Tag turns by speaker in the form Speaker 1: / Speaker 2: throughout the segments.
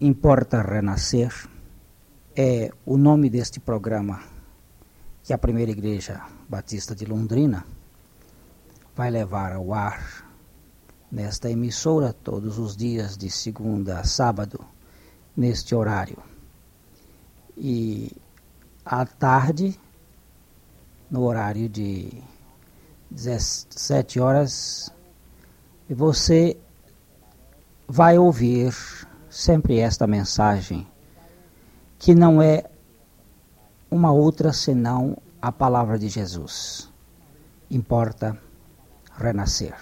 Speaker 1: Importa Renascer é o nome deste programa que a Primeira Igreja Batista de Londrina vai levar ao ar nesta emissora todos os dias de segunda a sábado, neste horário. E à tarde, no horário de 17 horas, você vai ouvir sempre esta mensagem, que não é uma outra senão a palavra de Jesus. Importa renascer.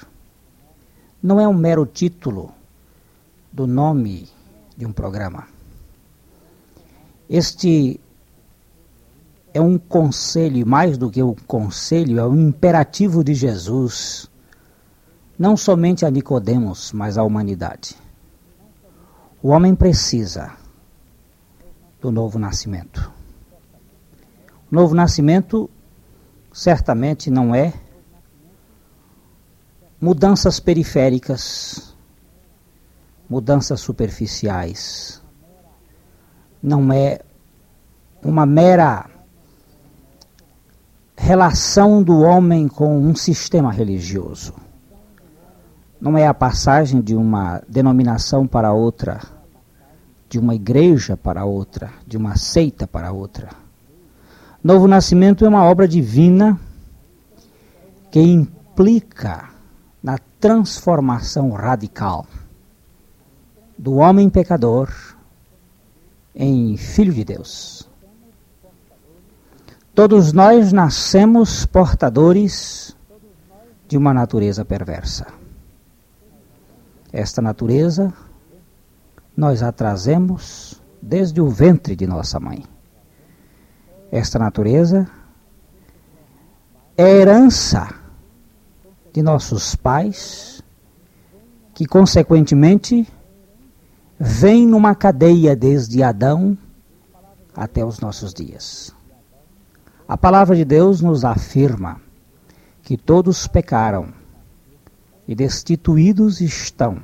Speaker 1: Não é um mero título do nome de um programa. Este é um conselho, mais do que um conselho, é um imperativo de Jesus, não somente a Nicodemos, mas à humanidade. O homem precisa do novo nascimento. O novo nascimento certamente não é mudanças periféricas, mudanças superficiais. Não é uma mera relação do homem com um sistema religioso. Não é a passagem de uma denominação para outra, de uma igreja para outra, de uma seita para outra. Novo Nascimento é uma obra divina que implica na transformação radical do homem pecador em filho de Deus. Todos nós nascemos portadores de uma natureza perversa. Esta natureza nós a trazemos desde o ventre de nossa mãe. Esta natureza é herança de nossos pais, que consequentemente vem numa cadeia desde Adão até os nossos dias. A palavra de Deus nos afirma que todos pecaram e destituídos estão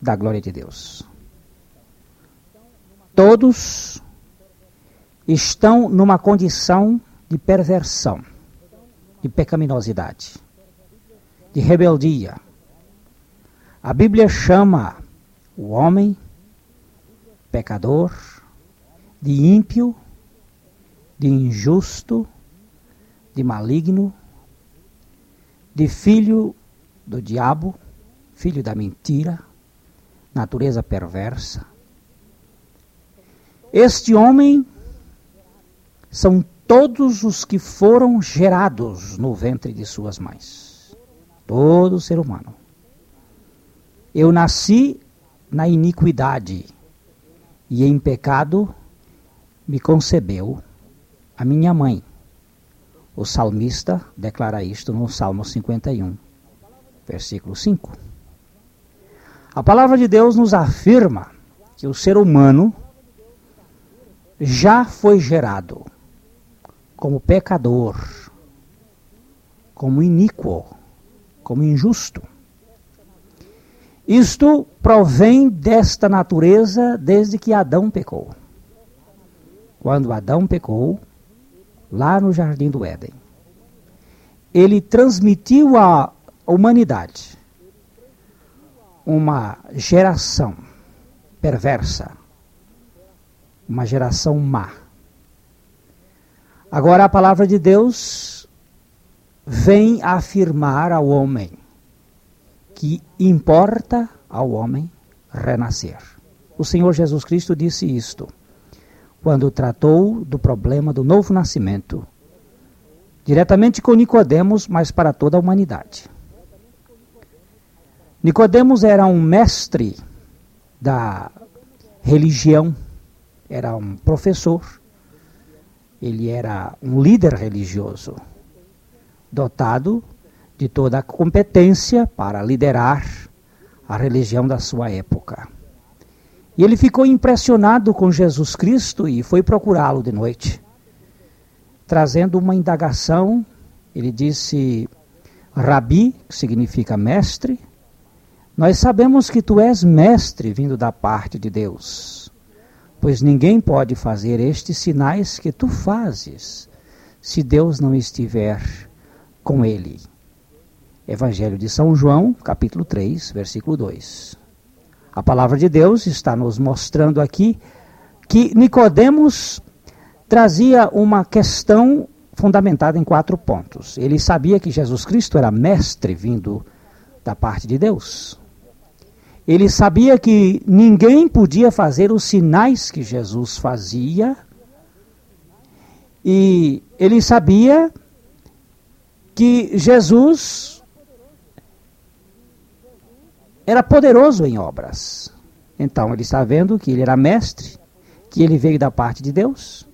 Speaker 1: da glória de Deus. Todos estão numa condição de perversão, de pecaminosidade, de rebeldia. A Bíblia chama o homem pecador, de ímpio, de injusto, de maligno, de filho do diabo, filho da mentira, natureza perversa. Este homem são todos os que foram gerados no ventre de suas mães. Todo ser humano. Eu nasci na iniquidade e em pecado me concebeu a minha mãe. O salmista declara isto no Salmo 51, versículo 5. A palavra de Deus nos afirma que o ser humano já foi gerado como pecador, como iníquo, como injusto. Isto provém desta natureza desde que Adão pecou. Quando Adão pecou, lá no jardim do Éden. Ele transmitiu à humanidade uma geração perversa, uma geração má. Agora a palavra de Deus vem afirmar ao homem que importa ao homem renascer. O Senhor Jesus Cristo disse isto quando tratou do problema do novo nascimento, diretamente com Nicodemos, mas para toda a humanidade. Nicodemos era um mestre da religião, era um professor, ele era um líder religioso, dotado de toda a competência para liderar a religião da sua época. E ele ficou impressionado com Jesus Cristo e foi procurá-lo de noite. Trazendo uma indagação, ele disse: Rabi, que significa mestre, Nós sabemos que tu és mestre vindo da parte de Deus, pois ninguém pode fazer estes sinais que tu fazes se Deus não estiver com ele. Evangelho de São João, capítulo 3, versículo 2. A palavra de Deus está nos mostrando aqui que Nicodemos trazia uma questão fundamentada em quatro pontos. Ele sabia que Jesus Cristo era mestre vindo da parte de Deus. Ele sabia que ninguém podia fazer os sinais que Jesus fazia. E ele sabia que Jesus era poderoso em obras. Então ele está vendo que ele era mestre, que ele veio da parte de Deus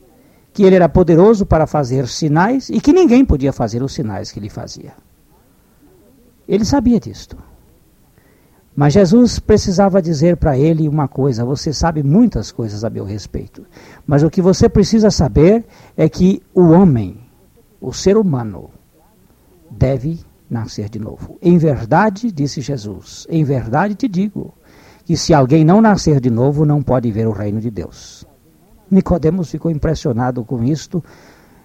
Speaker 1: que ele era poderoso para fazer sinais e que ninguém podia fazer os sinais que ele fazia. Ele sabia disto. Mas Jesus precisava dizer para ele uma coisa: você sabe muitas coisas a meu respeito, mas o que você precisa saber é que o homem, o ser humano, deve nascer de novo. Em verdade, disse Jesus, em verdade te digo, que se alguém não nascer de novo, não pode ver o reino de Deus. Nicodemos ficou impressionado com isto.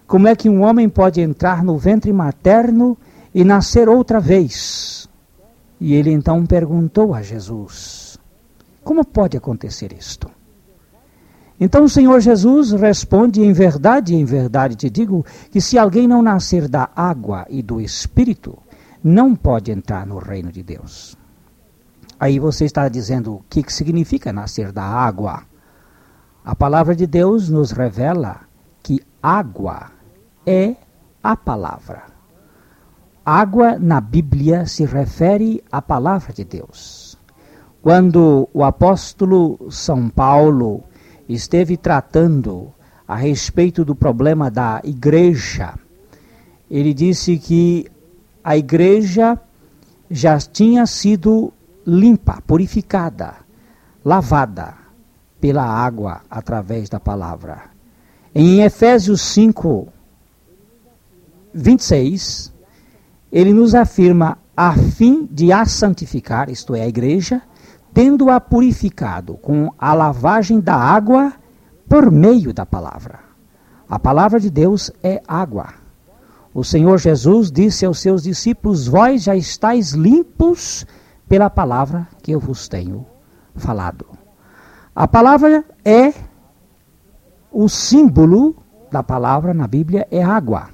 Speaker 1: Como é que um homem pode entrar no ventre materno e nascer outra vez? E ele então perguntou a Jesus: Como pode acontecer isto? Então o Senhor Jesus responde: Em verdade, em verdade te digo que se alguém não nascer da água e do espírito, não pode entrar no reino de Deus. Aí você está dizendo o que significa nascer da água? A palavra de Deus nos revela que água é a palavra. Água na Bíblia se refere à palavra de Deus. Quando o apóstolo São Paulo esteve tratando a respeito do problema da igreja, ele disse que a igreja já tinha sido limpa, purificada, lavada pela água através da palavra. Em Efésios 5, 26, ele nos afirma a fim de a santificar, isto é, a igreja, tendo-a purificado com a lavagem da água por meio da palavra. A palavra de Deus é água. O Senhor Jesus disse aos seus discípulos: Vós já estáis limpos pela palavra que eu vos tenho falado. A palavra é o símbolo da palavra na Bíblia é água.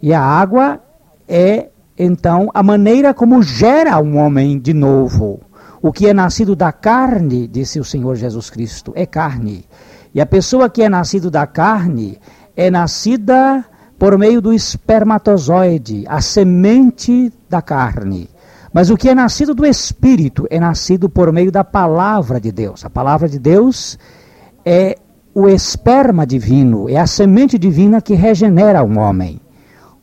Speaker 1: E a água é então a maneira como gera um homem de novo. O que é nascido da carne, disse o Senhor Jesus Cristo, é carne. E a pessoa que é nascido da carne é nascida por meio do espermatozoide, a semente da carne. Mas o que é nascido do Espírito é nascido por meio da palavra de Deus. A palavra de Deus é o esperma divino, é a semente divina que regenera um homem.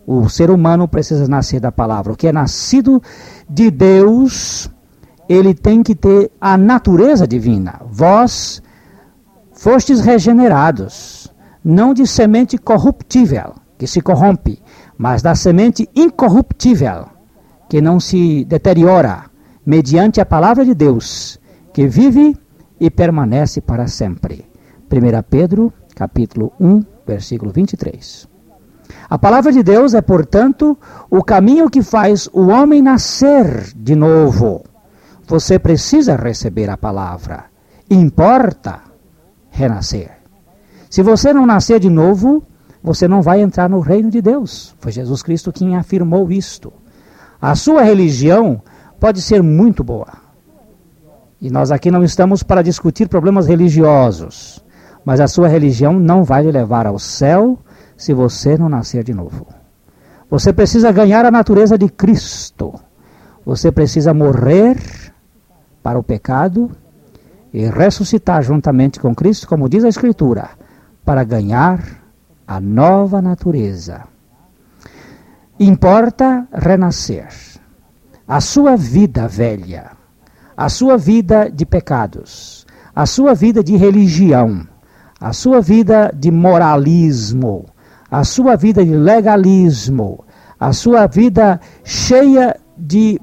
Speaker 1: O ser humano precisa nascer da palavra. O que é nascido de Deus, ele tem que ter a natureza divina. Vós fostes regenerados, não de semente corruptível, que se corrompe, mas da semente incorruptível, que não se deteriora, mediante a palavra de Deus, que vive e permanece para sempre. 1 Pedro, capítulo 1, versículo 23. A palavra de Deus é, portanto, o caminho que faz o homem nascer de novo. Você precisa receber a palavra. Importa renascer. Se você não nascer de novo, você não vai entrar no reino de Deus. Foi Jesus Cristo quem afirmou isto. A sua religião pode ser muito boa. E nós aqui não estamos para discutir problemas religiosos. Mas a sua religião não vai lhe levar ao céu se você não nascer de novo. Você precisa ganhar a natureza de Cristo. Você precisa morrer para o pecado e ressuscitar juntamente com Cristo, como diz a Escritura, para ganhar a nova natureza. Importa renascer. A sua vida velha, a sua vida de pecados, a sua vida de religião, a sua vida de moralismo, a sua vida de legalismo, a sua vida cheia de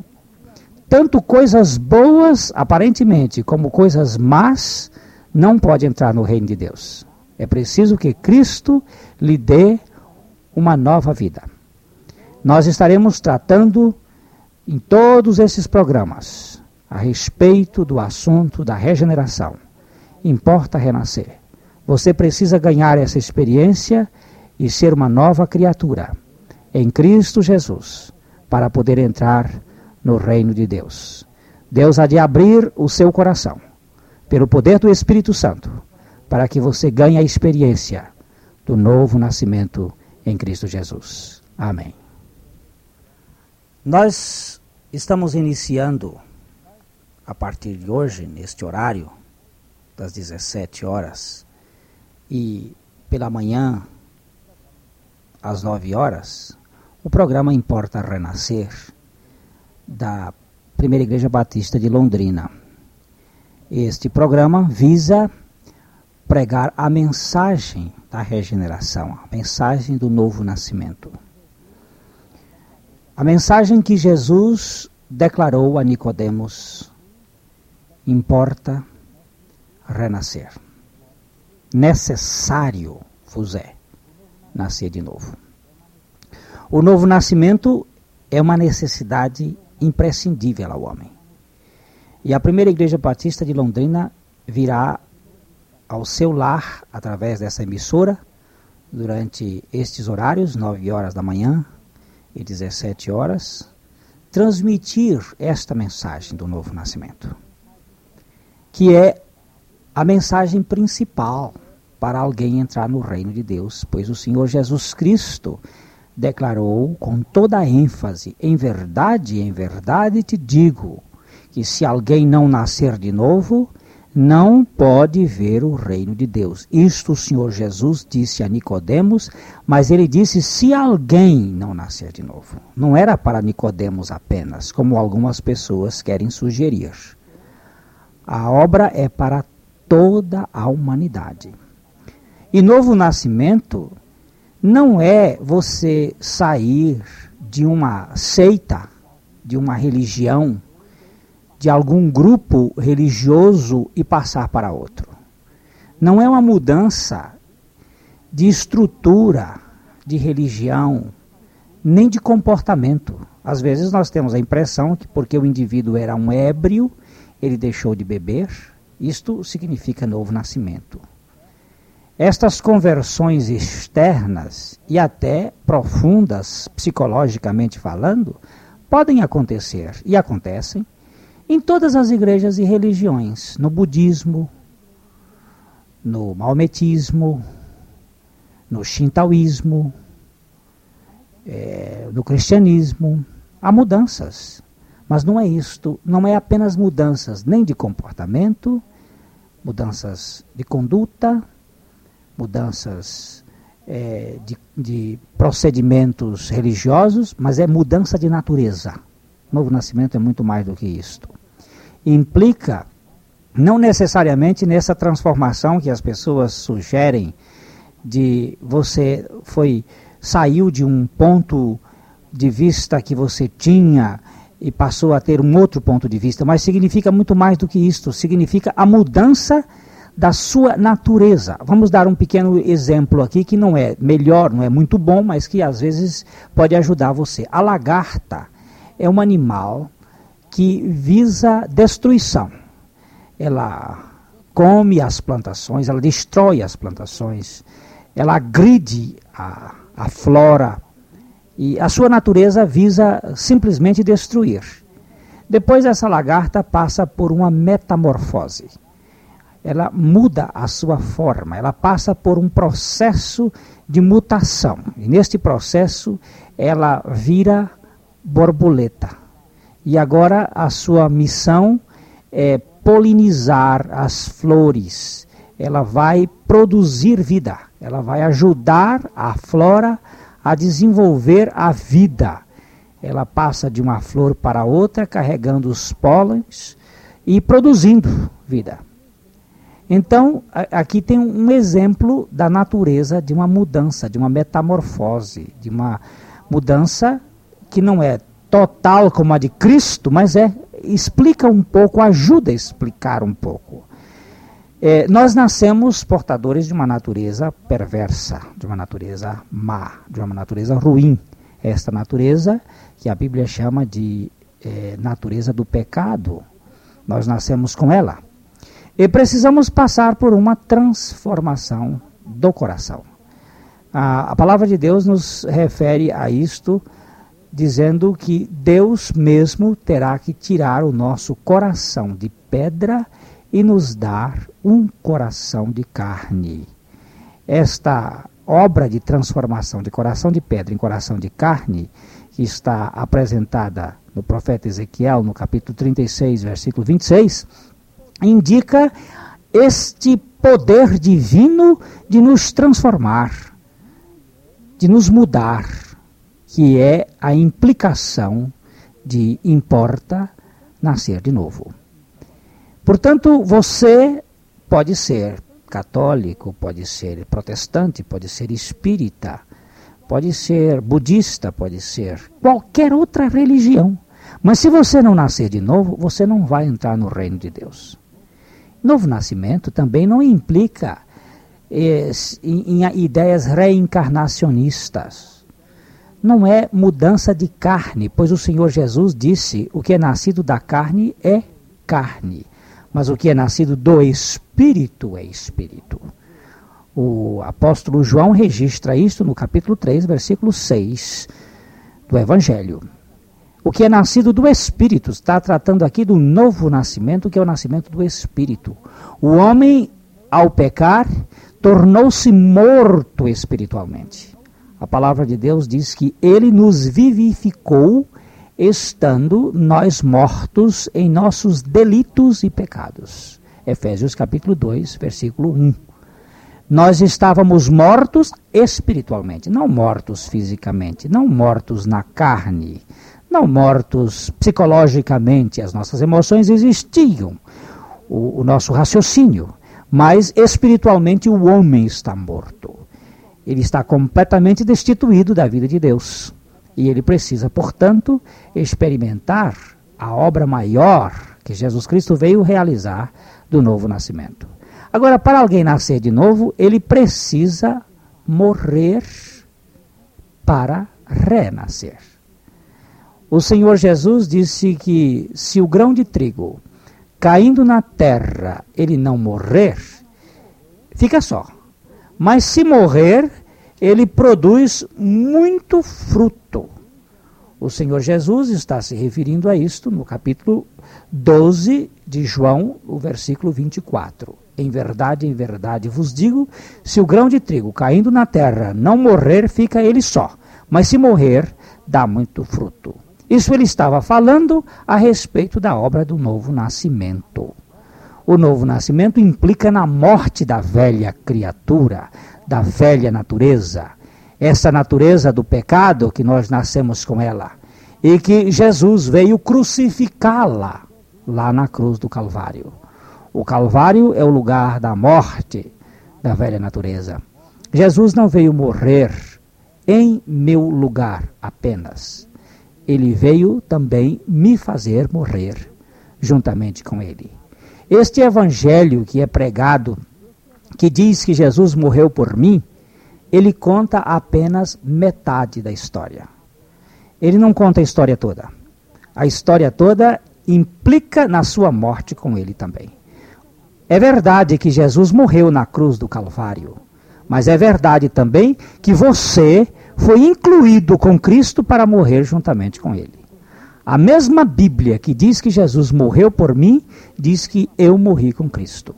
Speaker 1: tanto coisas boas, aparentemente, como coisas más, não pode entrar no reino de Deus. É preciso que Cristo lhe dê uma nova vida. Nós estaremos tratando em todos esses programas a respeito do assunto da regeneração. Importa renascer. Você precisa ganhar essa experiência e ser uma nova criatura em Cristo Jesus para poder entrar no reino de Deus. Deus há de abrir o seu coração pelo poder do Espírito Santo para que você ganhe a experiência do novo nascimento em Cristo Jesus. Amém. Nós estamos iniciando a partir de hoje, neste horário, das 17 horas, e pela manhã, às 9 horas, o programa Importa Renascer, da Primeira Igreja Batista de Londrina. Este programa visa pregar a mensagem da regeneração, a mensagem do novo nascimento. A mensagem que Jesus declarou a Nicodemos importa renascer. Necessário vos é nascer de novo. O novo nascimento é uma necessidade imprescindível ao homem. E a primeira igreja batista de Londrina virá ao seu lar através dessa emissora durante estes horários, 9 horas da manhã e 17 horas, transmitir esta mensagem do novo nascimento que é a mensagem principal para alguém entrar no reino de Deus, pois o Senhor Jesus Cristo declarou com toda ênfase: em verdade, em verdade te digo, que se alguém não nascer de novo, não pode ver o reino de Deus. Isto o Senhor Jesus disse a Nicodemos, mas ele disse se alguém não nascer de novo. Não era para Nicodemos apenas, como algumas pessoas querem sugerir. A obra é para toda a humanidade. E novo nascimento não é você sair de uma seita, de uma religião, de algum grupo religioso e passar para outro. Não é uma mudança de estrutura, de religião, nem de comportamento. Às vezes nós temos a impressão que porque o indivíduo era um ébrio, ele deixou de beber, isto significa novo nascimento. Estas conversões externas e até profundas, psicologicamente falando, podem acontecer e acontecem em todas as igrejas e religiões, no budismo, no maometismo, no shintoísmo, é, no cristianismo. Há mudanças. Mas não é isto, não é apenas mudanças nem de comportamento, mudanças de conduta, mudanças é, de, de procedimentos religiosos, mas é mudança de natureza. O novo nascimento é muito mais do que isto. Implica, não necessariamente nessa transformação que as pessoas sugerem, de você foi saiu de um ponto de vista que você tinha e passou a ter um outro ponto de vista, mas significa muito mais do que isto, significa a mudança da sua natureza. Vamos dar um pequeno exemplo aqui que não é melhor, não é muito bom, mas que às vezes pode ajudar você. A lagarta é um animal que visa destruição. Ela come as plantações, ela destrói as plantações, ela agride a, a flora e a sua natureza visa simplesmente destruir. Depois essa lagarta passa por uma metamorfose. Ela muda a sua forma, ela passa por um processo de mutação. E neste processo ela vira borboleta. E agora a sua missão é polinizar as flores. Ela vai produzir vida, ela vai ajudar a flora a desenvolver a vida. Ela passa de uma flor para outra, carregando os pólens e produzindo vida. Então, aqui tem um exemplo da natureza de uma mudança, de uma metamorfose, de uma mudança que não é total como a de Cristo, mas é explica um pouco, ajuda a explicar um pouco. É, nós nascemos portadores de uma natureza perversa, de uma natureza má, de uma natureza ruim. Esta natureza que a Bíblia chama de é, natureza do pecado. Nós nascemos com ela. E precisamos passar por uma transformação do coração. A, a palavra de Deus nos refere a isto, dizendo que Deus mesmo terá que tirar o nosso coração de pedra e nos dar um coração de carne. Esta obra de transformação de coração de pedra em coração de carne, que está apresentada no profeta Ezequiel, no capítulo 36, versículo 26, indica este poder divino de nos transformar, de nos mudar, que é a implicação de importa nascer de novo. Portanto, você pode ser católico, pode ser protestante, pode ser espírita, pode ser budista, pode ser qualquer outra religião. Mas se você não nascer de novo, você não vai entrar no reino de Deus. Novo nascimento também não implica eh, em, em ideias reencarnacionistas. Não é mudança de carne, pois o Senhor Jesus disse: o que é nascido da carne é carne mas o que é nascido do Espírito é Espírito. O apóstolo João registra isto no capítulo 3, versículo 6 do Evangelho. O que é nascido do Espírito, está tratando aqui do novo nascimento, que é o nascimento do Espírito. O homem, ao pecar, tornou-se morto espiritualmente. A palavra de Deus diz que ele nos vivificou estando nós mortos em nossos delitos e pecados. Efésios capítulo 2, versículo 1. Nós estávamos mortos espiritualmente, não mortos fisicamente, não mortos na carne, não mortos psicologicamente, as nossas emoções existiam, o, o nosso raciocínio, mas espiritualmente o homem está morto. Ele está completamente destituído da vida de Deus. E ele precisa, portanto, experimentar a obra maior que Jesus Cristo veio realizar do novo nascimento. Agora, para alguém nascer de novo, ele precisa morrer para renascer. O Senhor Jesus disse que se o grão de trigo caindo na terra ele não morrer, fica só. Mas se morrer, ele produz muito fruto. O Senhor Jesus está se referindo a isto no capítulo 12 de João, o versículo 24. Em verdade, em verdade vos digo: se o grão de trigo caindo na terra não morrer, fica ele só, mas se morrer, dá muito fruto. Isso ele estava falando a respeito da obra do novo nascimento. O novo nascimento implica na morte da velha criatura, da velha natureza, essa natureza do pecado que nós nascemos com ela, e que Jesus veio crucificá-la lá na cruz do Calvário. O Calvário é o lugar da morte da velha natureza. Jesus não veio morrer em meu lugar apenas. Ele veio também me fazer morrer juntamente com ele. Este evangelho que é pregado que diz que Jesus morreu por mim, ele conta apenas metade da história. Ele não conta a história toda. A história toda implica na sua morte com ele também. É verdade que Jesus morreu na cruz do Calvário, mas é verdade também que você foi incluído com Cristo para morrer juntamente com ele. A mesma Bíblia que diz que Jesus morreu por mim, diz que eu morri com Cristo.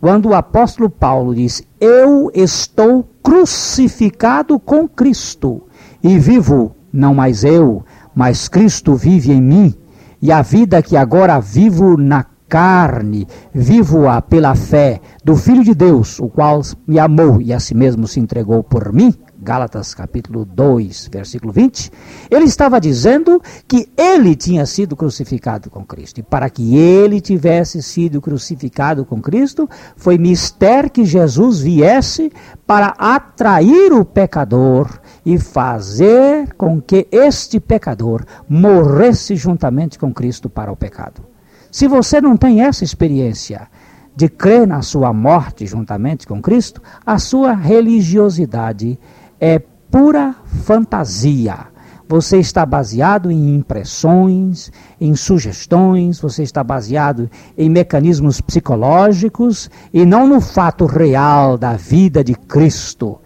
Speaker 1: Quando o apóstolo Paulo diz: Eu estou crucificado com Cristo e vivo, não mais eu, mas Cristo vive em mim, e a vida que agora vivo na carne, vivo-a pela fé do Filho de Deus, o qual me amou e a si mesmo se entregou por mim. Gálatas capítulo 2, versículo 20, ele estava dizendo que ele tinha sido crucificado com Cristo. E para que ele tivesse sido crucificado com Cristo, foi mister que Jesus viesse para atrair o pecador e fazer com que este pecador morresse juntamente com Cristo para o pecado. Se você não tem essa experiência de crer na sua morte juntamente com Cristo, a sua religiosidade é pura fantasia. Você está baseado em impressões, em sugestões, você está baseado em mecanismos psicológicos e não no fato real da vida de Cristo.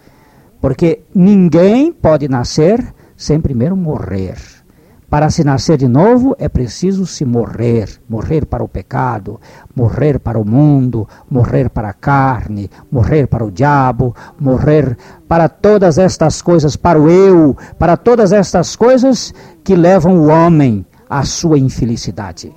Speaker 1: Porque ninguém pode nascer sem primeiro morrer. Para se nascer de novo é preciso se morrer, morrer para o pecado, morrer para o mundo, morrer para a carne, morrer para o diabo, morrer para todas estas coisas, para o eu, para todas estas coisas que levam o homem à sua infelicidade.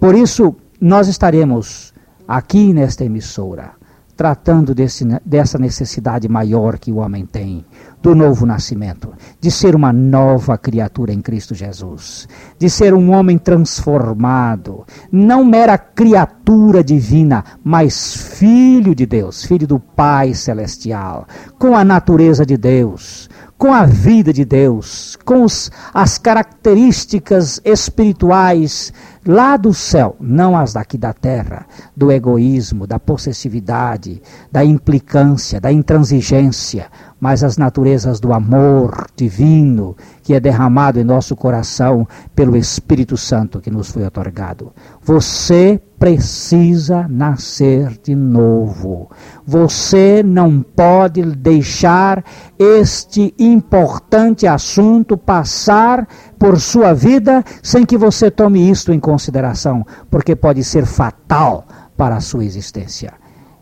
Speaker 1: Por isso, nós estaremos aqui nesta emissora tratando desse, dessa necessidade maior que o homem tem, do novo nascimento, de ser uma nova criatura em Cristo Jesus, de ser um homem transformado, não mera criatura divina, mas filho de Deus, filho do Pai celestial, com a natureza de Deus, com a vida de Deus, com os, as características espirituais lá do céu, não as daqui da terra, do egoísmo, da possessividade, da implicância, da intransigência, mas as naturezas do amor divino que é derramado em nosso coração pelo Espírito Santo que nos foi otorgado. Você precisa nascer de novo. Você não pode deixar este importante assunto passar por sua vida sem que você tome isto em consideração, porque pode ser fatal para a sua existência.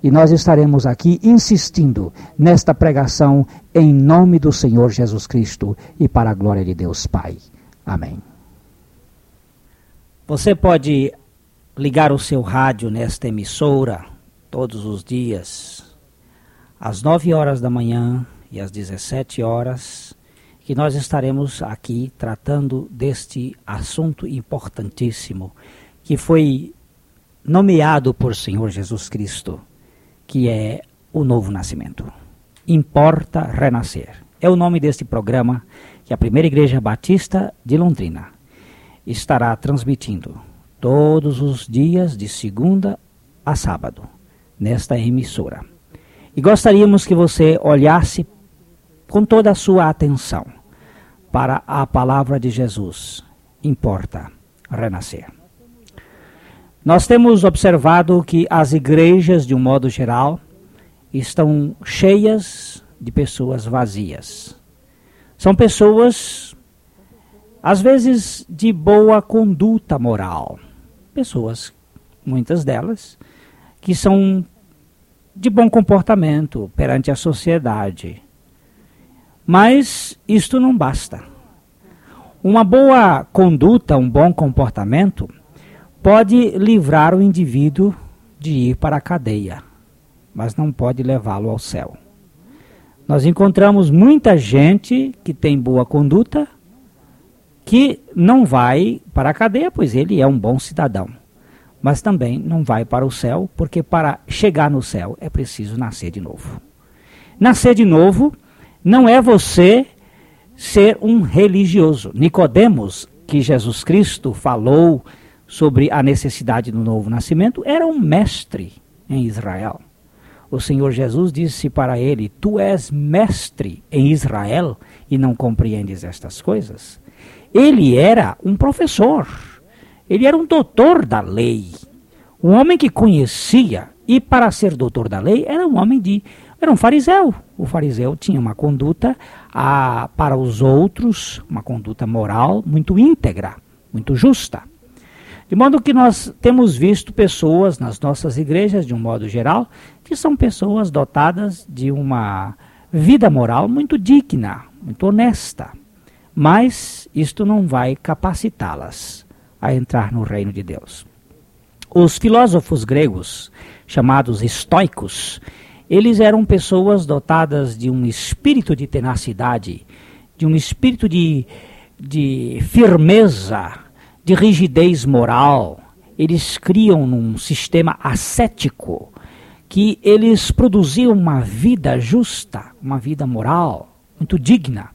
Speaker 1: E nós estaremos aqui insistindo nesta pregação em nome do Senhor Jesus Cristo e para a glória de Deus Pai. Amém. Você pode ligar o seu rádio nesta emissora todos os dias, às 9 horas da manhã e às 17 horas, que nós estaremos aqui tratando deste assunto importantíssimo que foi nomeado por Senhor Jesus Cristo que é o novo nascimento. Importa renascer. É o nome deste programa que a Primeira Igreja Batista de Londrina estará transmitindo todos os dias de segunda a sábado nesta emissora. E gostaríamos que você olhasse com toda a sua atenção para a palavra de Jesus. Importa renascer. Nós temos observado que as igrejas, de um modo geral, estão cheias de pessoas vazias. São pessoas, às vezes, de boa conduta moral. Pessoas, muitas delas, que são de bom comportamento perante a sociedade. Mas isto não basta. Uma boa conduta, um bom comportamento, pode livrar o indivíduo de ir para a cadeia, mas não pode levá-lo ao céu. Nós encontramos muita gente que tem boa conduta que não vai para a cadeia, pois ele é um bom cidadão. Mas também não vai para o céu, porque para chegar no céu é preciso nascer de novo. Nascer de novo não é você ser um religioso. Nicodemos, que Jesus Cristo falou sobre a necessidade do novo nascimento, era um mestre em Israel. O Senhor Jesus disse para ele: Tu és mestre em Israel e não compreendes estas coisas? Ele era um professor, ele era um doutor da lei, um homem que conhecia, e para ser doutor da lei era um homem de. era um fariseu. O fariseu tinha uma conduta a, para os outros, uma conduta moral muito íntegra, muito justa. De modo que nós temos visto pessoas nas nossas igrejas, de um modo geral, que são pessoas dotadas de uma vida moral muito digna, muito honesta. Mas isto não vai capacitá-las a entrar no reino de Deus. Os filósofos gregos, chamados estoicos, eles eram pessoas dotadas de um espírito de tenacidade, de um espírito de, de firmeza de rigidez moral, eles criam num sistema ascético que eles produziam uma vida justa, uma vida moral, muito digna.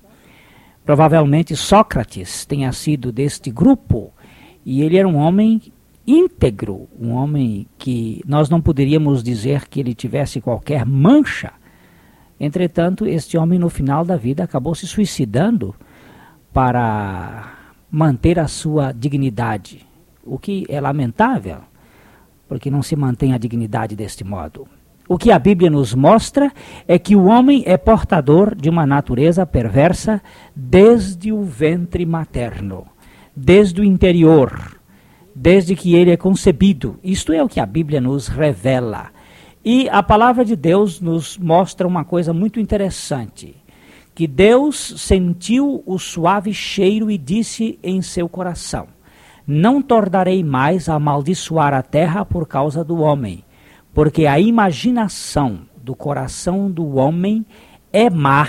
Speaker 1: Provavelmente Sócrates tenha sido deste grupo e ele era um homem íntegro, um homem que nós não poderíamos dizer que ele tivesse qualquer mancha. Entretanto, este homem no final da vida acabou se suicidando para manter a sua dignidade, o que é lamentável, porque não se mantém a dignidade deste modo. O que a Bíblia nos mostra é que o homem é portador de uma natureza perversa desde o ventre materno, desde o interior, desde que ele é concebido. Isto é o que a Bíblia nos revela. E a palavra de Deus nos mostra uma coisa muito interessante: que Deus sentiu o suave cheiro e disse em seu coração: Não tornarei mais a amaldiçoar a terra por causa do homem porque a imaginação do coração do homem é má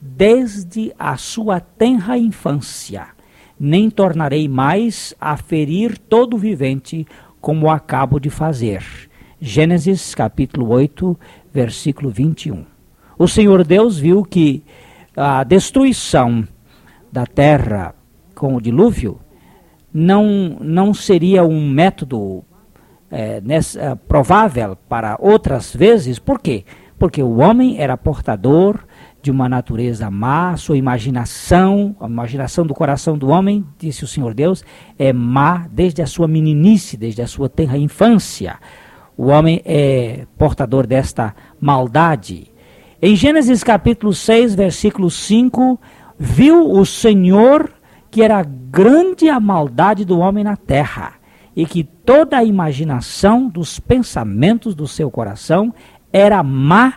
Speaker 1: desde a sua tenra infância. Nem tornarei mais a ferir todo vivente, como acabo de fazer. Gênesis capítulo 8, versículo 21. O Senhor Deus viu que a destruição da terra com o dilúvio não, não seria um método é, nessa, é, provável para outras vezes. Por quê? Porque o homem era portador de uma natureza má, sua imaginação, a imaginação do coração do homem, disse o Senhor Deus, é má desde a sua meninice, desde a sua tenra infância. O homem é portador desta maldade. Em Gênesis capítulo 6, versículo 5, viu o Senhor que era grande a maldade do homem na terra e que toda a imaginação dos pensamentos do seu coração era má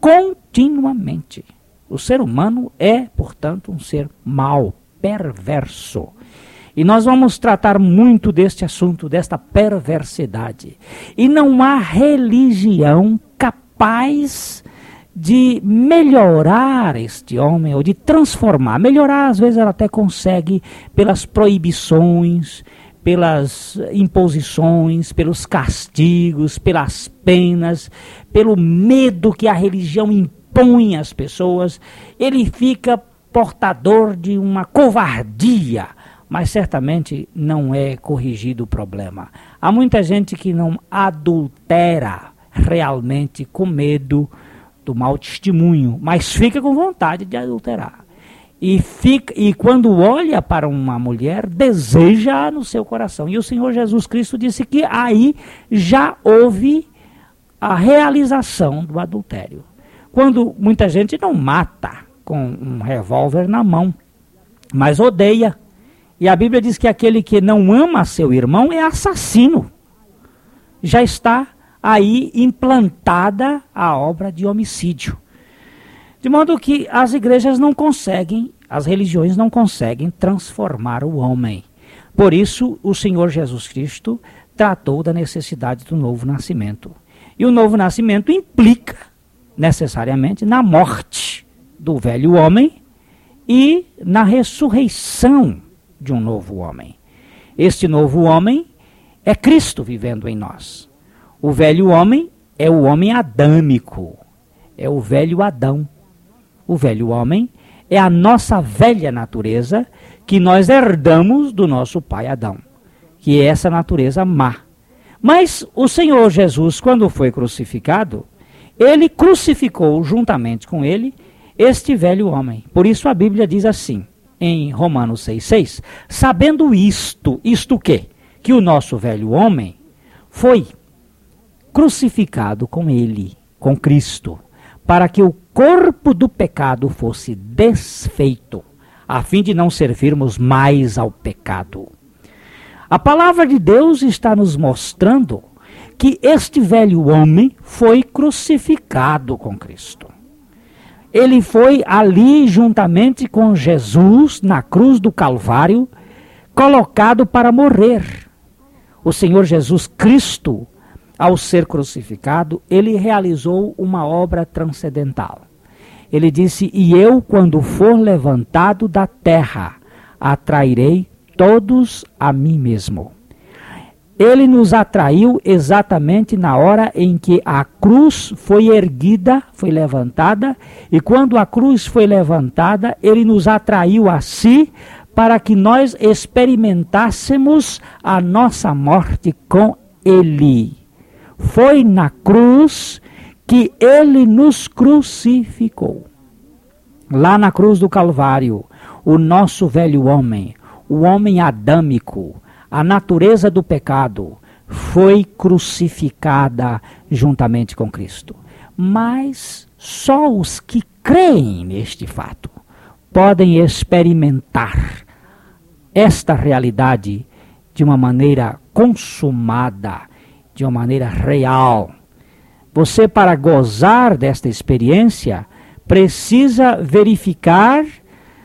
Speaker 1: continuamente. O ser humano é, portanto, um ser mau, perverso. E nós vamos tratar muito deste assunto, desta perversidade. E não há religião capaz de melhorar este homem ou de transformar. Melhorar, às vezes, ela até consegue pelas proibições, pelas imposições, pelos castigos, pelas penas, pelo medo que a religião impõe às pessoas, ele fica portador de uma covardia, mas certamente não é corrigido o problema. Há muita gente que não adultera realmente com medo do mau testemunho, mas fica com vontade de adulterar e, fica, e quando olha para uma mulher, deseja no seu coração. E o Senhor Jesus Cristo disse que aí já houve a realização do adultério. Quando muita gente não mata com um revólver na mão, mas odeia. E a Bíblia diz que aquele que não ama seu irmão é assassino. Já está aí implantada a obra de homicídio. De modo que as igrejas não conseguem, as religiões não conseguem transformar o homem. Por isso, o Senhor Jesus Cristo tratou da necessidade do novo nascimento. E o novo nascimento implica, necessariamente, na morte do velho homem e na ressurreição de um novo homem. Este novo homem é Cristo vivendo em nós. O velho homem é o homem adâmico, é o velho Adão o velho homem, é a nossa velha natureza que nós herdamos do nosso pai Adão, que é essa natureza má. Mas o Senhor Jesus, quando foi crucificado, ele crucificou juntamente com ele este velho homem. Por isso a Bíblia diz assim, em Romanos 6,6: Sabendo isto, isto o quê? Que o nosso velho homem foi crucificado com ele, com Cristo, para que o corpo do pecado fosse desfeito, a fim de não servirmos mais ao pecado. A palavra de Deus está nos mostrando que este velho homem foi crucificado com Cristo. Ele foi ali juntamente com Jesus na cruz do Calvário, colocado para morrer. O Senhor Jesus Cristo, ao ser crucificado, ele realizou uma obra transcendental. Ele disse: E eu, quando for levantado da terra, atrairei todos a mim mesmo. ele nos atraiu exatamente na hora em que a cruz foi erguida, foi levantada, e quando a cruz foi levantada, ele nos atraiu a si para que nós experimentássemos a nossa morte com ele. Foi na cruz que ele nos crucificou. Lá na cruz do Calvário, o nosso velho homem, o homem adâmico, a natureza do pecado foi crucificada juntamente com Cristo. Mas só os que creem neste fato podem experimentar esta realidade de uma maneira consumada, de uma maneira real. Você, para gozar desta experiência, precisa verificar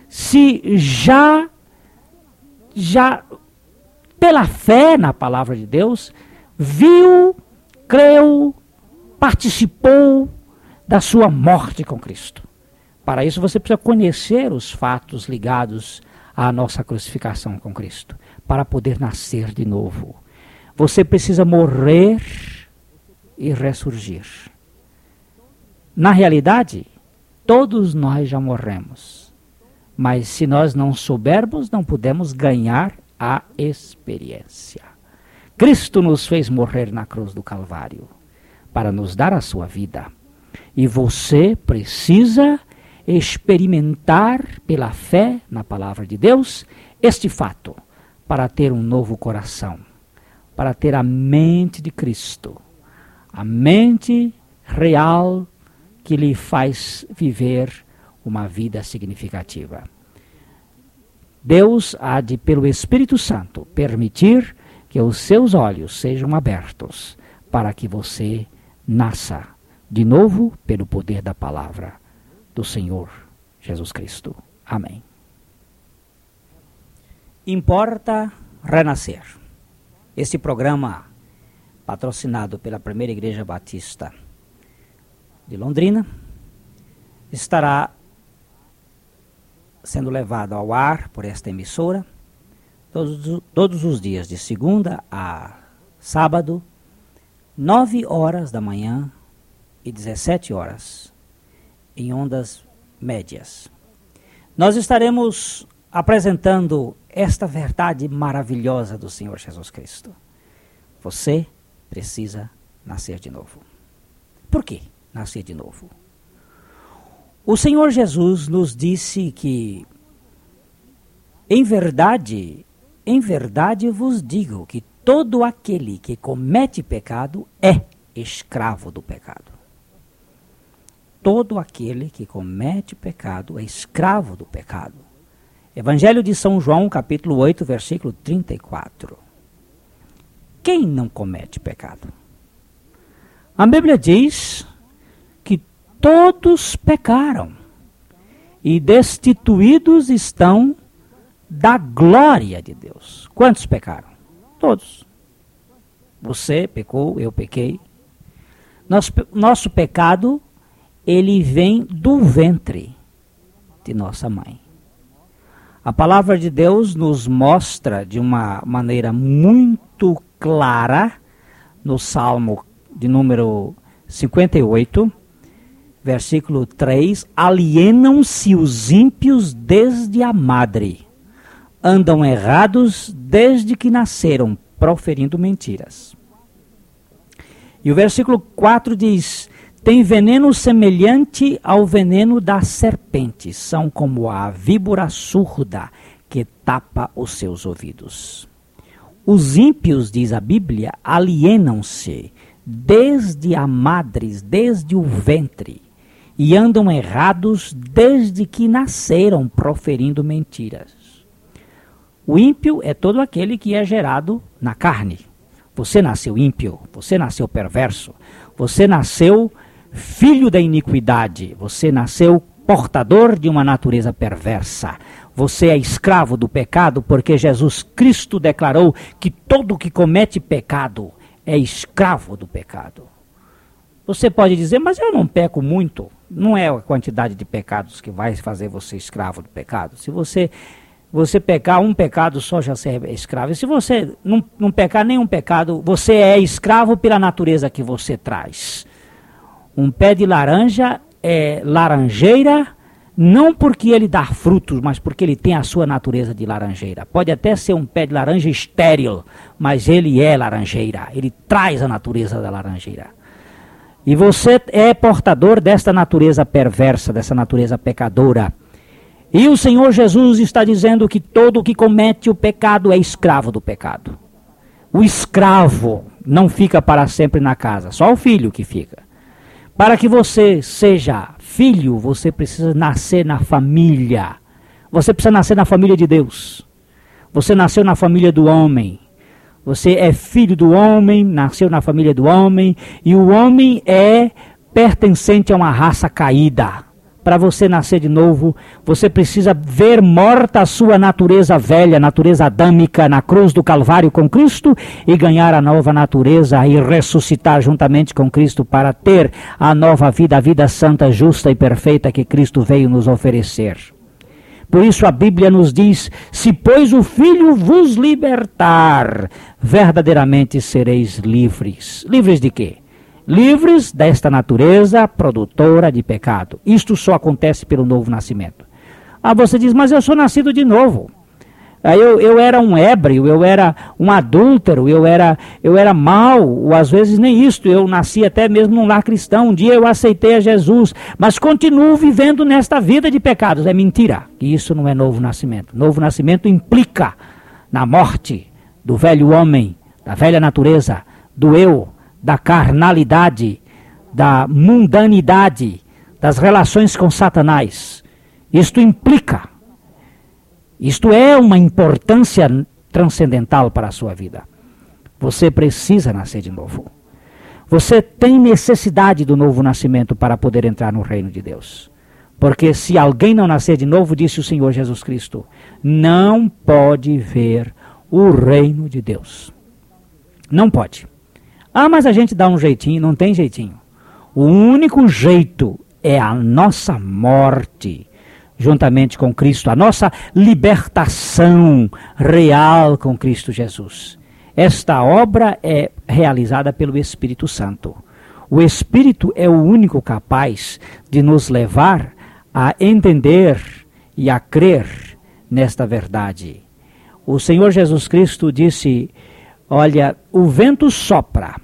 Speaker 1: se já já pela fé na palavra de Deus, viu, creu, participou da sua morte com Cristo. Para isso você precisa conhecer os fatos ligados à nossa crucificação com Cristo, para poder nascer de novo. Você precisa morrer e ressurgir. Na realidade, todos nós já morremos. Mas se nós não soubermos, não podemos ganhar a experiência. Cristo nos fez morrer na cruz do Calvário para nos dar a sua vida. E você precisa experimentar pela fé na palavra de Deus este fato para ter um novo coração, para ter a mente de Cristo, a mente real que lhe faz viver uma vida significativa. Deus há de, pelo Espírito Santo, permitir que os seus olhos sejam abertos para que você nasça de novo pelo poder da palavra do Senhor Jesus Cristo. Amém. Importa renascer. Este programa, patrocinado pela Primeira Igreja Batista de Londrina, estará sendo levado ao ar por esta emissora todos, todos os dias, de segunda a sábado, 9 horas da manhã e 17 horas, em ondas médias. Nós estaremos apresentando esta verdade maravilhosa do Senhor Jesus Cristo. Você precisa nascer de novo. Por que nascer de novo? O Senhor Jesus nos disse que, em verdade, em verdade vos digo que todo aquele que comete pecado é escravo do pecado. Todo aquele que comete pecado é escravo do pecado. Evangelho de São João, capítulo 8, versículo 34. Quem não comete pecado? A Bíblia diz todos pecaram e destituídos estão da glória de Deus. Quantos pecaram? Todos. Você pecou, eu pequei. Nosso, nosso pecado, ele vem do ventre de nossa mãe. A palavra de Deus nos mostra de uma maneira muito clara no Salmo de número 58, versículo 3: Alienam-se os ímpios desde a madre, andam errados desde que nasceram, proferindo mentiras. E o versículo 4 diz: Tem veneno semelhante ao veneno da serpente, são como a víbora surda que tapa os seus ouvidos. Os ímpios, diz a Bíblia, alienam-se desde a madre, desde o ventre e andam errados desde que nasceram, proferindo mentiras. O ímpio é todo aquele que é gerado na carne. Você nasceu ímpio, você nasceu perverso, você nasceu filho da iniquidade, você nasceu portador de uma natureza perversa. Você é escravo do pecado porque Jesus Cristo declarou que todo que comete pecado é escravo do pecado. Você pode dizer, mas eu não peco muito. Não é a quantidade de pecados que vai fazer você escravo do pecado. Se você você pecar um pecado só já serve escravo. E se você não, não pecar nenhum pecado, você é escravo pela natureza que você traz. Um pé de laranja é laranjeira, não porque ele dá frutos, mas porque ele tem a sua natureza de laranjeira. Pode até ser um pé de laranja estéril, mas ele é laranjeira. Ele traz a natureza da laranjeira. E você é portador desta natureza perversa, dessa natureza pecadora. E o Senhor Jesus está dizendo que todo que comete o pecado é escravo do pecado. O escravo não fica para sempre na casa, só o filho que fica. Para que você seja filho, você precisa nascer na família. Você precisa nascer na família de Deus. Você nasceu na família do homem. Você é filho do homem, nasceu na família do homem, e o homem é pertencente a uma raça caída para você nascer de novo, você precisa ver morta a sua natureza velha, natureza adâmica na cruz do Calvário com Cristo e ganhar a nova natureza e ressuscitar juntamente com Cristo para ter a nova vida, a vida santa, justa e perfeita que Cristo veio nos oferecer. Por isso a Bíblia nos diz: se pois o Filho vos libertar, verdadeiramente sereis livres. Livres de quê? Livres desta natureza produtora de pecado. Isto só acontece pelo novo nascimento. Ah, você diz, mas eu sou nascido de novo. Eu, eu era um ébrio, eu era um adúltero, eu era, eu era mau, ou às vezes nem isto, eu nasci até mesmo num lar cristão, um dia eu aceitei a Jesus, mas continuo vivendo nesta vida de pecados. É mentira, que isso não é novo nascimento. Novo nascimento implica na morte do velho homem, da velha natureza, do eu, da carnalidade, da mundanidade, das relações com Satanás. Isto implica, isto é uma importância transcendental para a sua vida. Você precisa nascer de novo. Você tem necessidade do novo nascimento para poder entrar no reino de Deus. Porque se alguém não nascer de novo, disse o Senhor Jesus Cristo, não pode ver o reino de Deus. Não pode. Ah, mas a gente dá um jeitinho, não tem jeitinho. O único jeito é a nossa morte, juntamente com Cristo, a nossa libertação real com Cristo Jesus. Esta obra é realizada pelo Espírito Santo. O Espírito é o único capaz de nos levar a entender e a crer nesta verdade. O Senhor Jesus Cristo disse: Olha, o vento sopra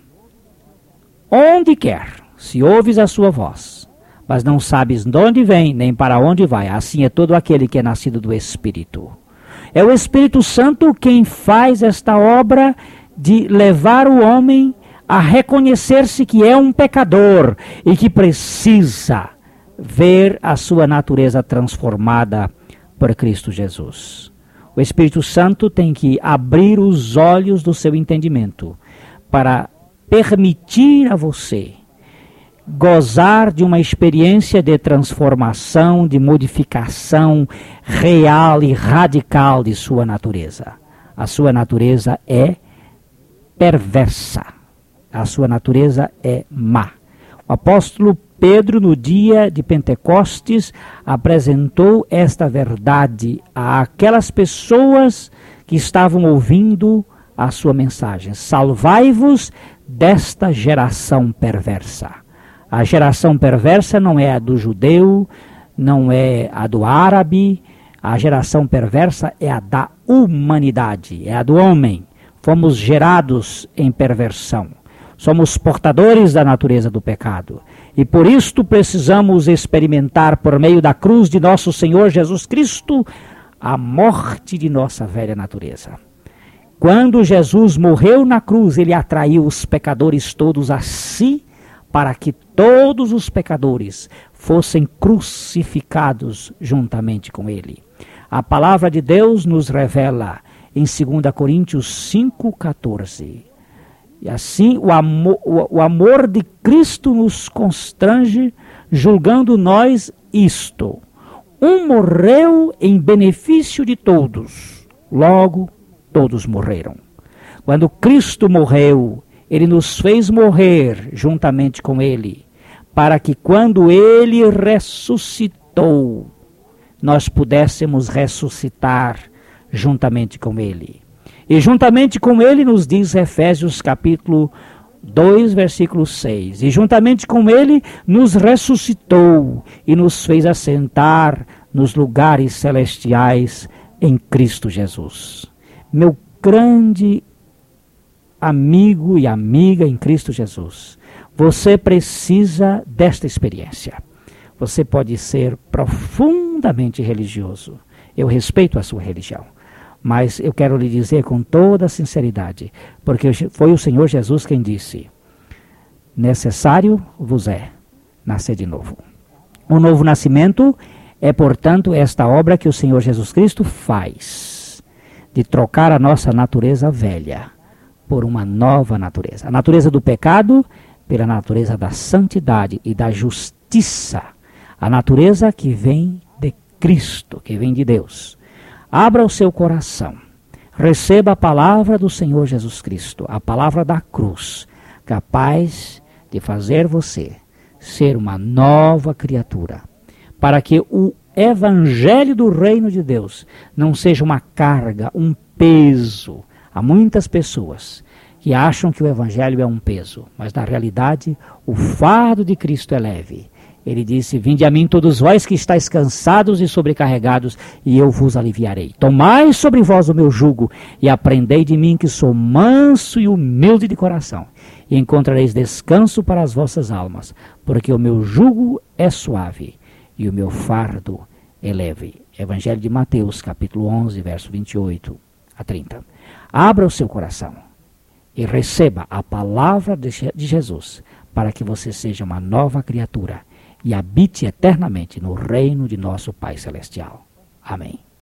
Speaker 1: onde quer, se ouves a sua voz, mas não sabes de onde vem nem para onde vai, assim é todo aquele que é nascido do Espírito. É o Espírito Santo quem faz esta obra de levar o homem a reconhecer-se que é um pecador e que precisa ver a sua natureza transformada por Cristo Jesus. O Espírito Santo tem que abrir os olhos do seu entendimento para permitir a você gozar de uma experiência de transformação, de modificação real e radical de sua natureza. A sua natureza é perversa. A sua natureza é má. O apóstolo Pedro, no dia de Pentecostes, apresentou esta verdade àquelas pessoas que estavam ouvindo a sua mensagem: Salvai-vos desta geração perversa. A geração perversa não é a do judeu, não é a do árabe, a geração perversa é a da humanidade, é a do homem. Fomos gerados em perversão. Somos portadores da natureza do pecado. E por isto precisamos experimentar, por meio da cruz de nosso Senhor Jesus Cristo, a morte de nossa velha natureza. Quando Jesus morreu na cruz, ele atraiu os pecadores todos a si, para que todos os pecadores fossem crucificados juntamente com ele. A palavra de Deus nos revela em 2 Coríntios 5,14. E assim o amor, o, amor de Cristo nos constrange, julgando nós isto. Um morreu em benefício de todos, logo todos morreram. Quando Cristo morreu, ele nos fez morrer juntamente com ele, para que quando ele ressuscitou, nós pudéssemos ressuscitar juntamente com ele. E juntamente com ele nos diz Efésios capítulo 2, versículo 6. E juntamente com ele nos ressuscitou e nos fez assentar nos lugares celestiais em Cristo Jesus. Meu grande amigo e amiga em Cristo Jesus, você precisa desta experiência. Você pode ser profundamente religioso. Eu respeito a sua religião. Mas eu quero lhe dizer com toda sinceridade, porque foi o Senhor Jesus quem disse: necessário vos é nascer de novo. O novo nascimento é, portanto, esta obra que o Senhor Jesus Cristo faz, de trocar a nossa natureza velha por uma nova natureza. A natureza do pecado pela natureza da santidade e da justiça. A natureza que vem de Cristo, que vem de Deus. Abra o seu coração. Receba a palavra do Senhor Jesus Cristo, a palavra da cruz, capaz de fazer você ser uma nova criatura, para que o evangelho do reino de Deus não seja uma carga, um peso. Há muitas pessoas que acham que o evangelho é um peso, mas na realidade o fardo de Cristo é leve. Ele disse: Vinde a mim todos vós que estáis cansados e sobrecarregados, e eu vos aliviarei. Tomai sobre vós o meu jugo e aprendei de mim que sou manso e humilde de coração, e encontrareis descanso para as vossas almas, porque o meu jugo é suave e o meu fardo é leve. Evangelho de Mateus, capítulo 11, verso 28 a 30. Abra o seu coração e receba a palavra de Jesus para que você seja uma nova criatura e habite eternamente no reino de nosso Pai Celestial. Amém.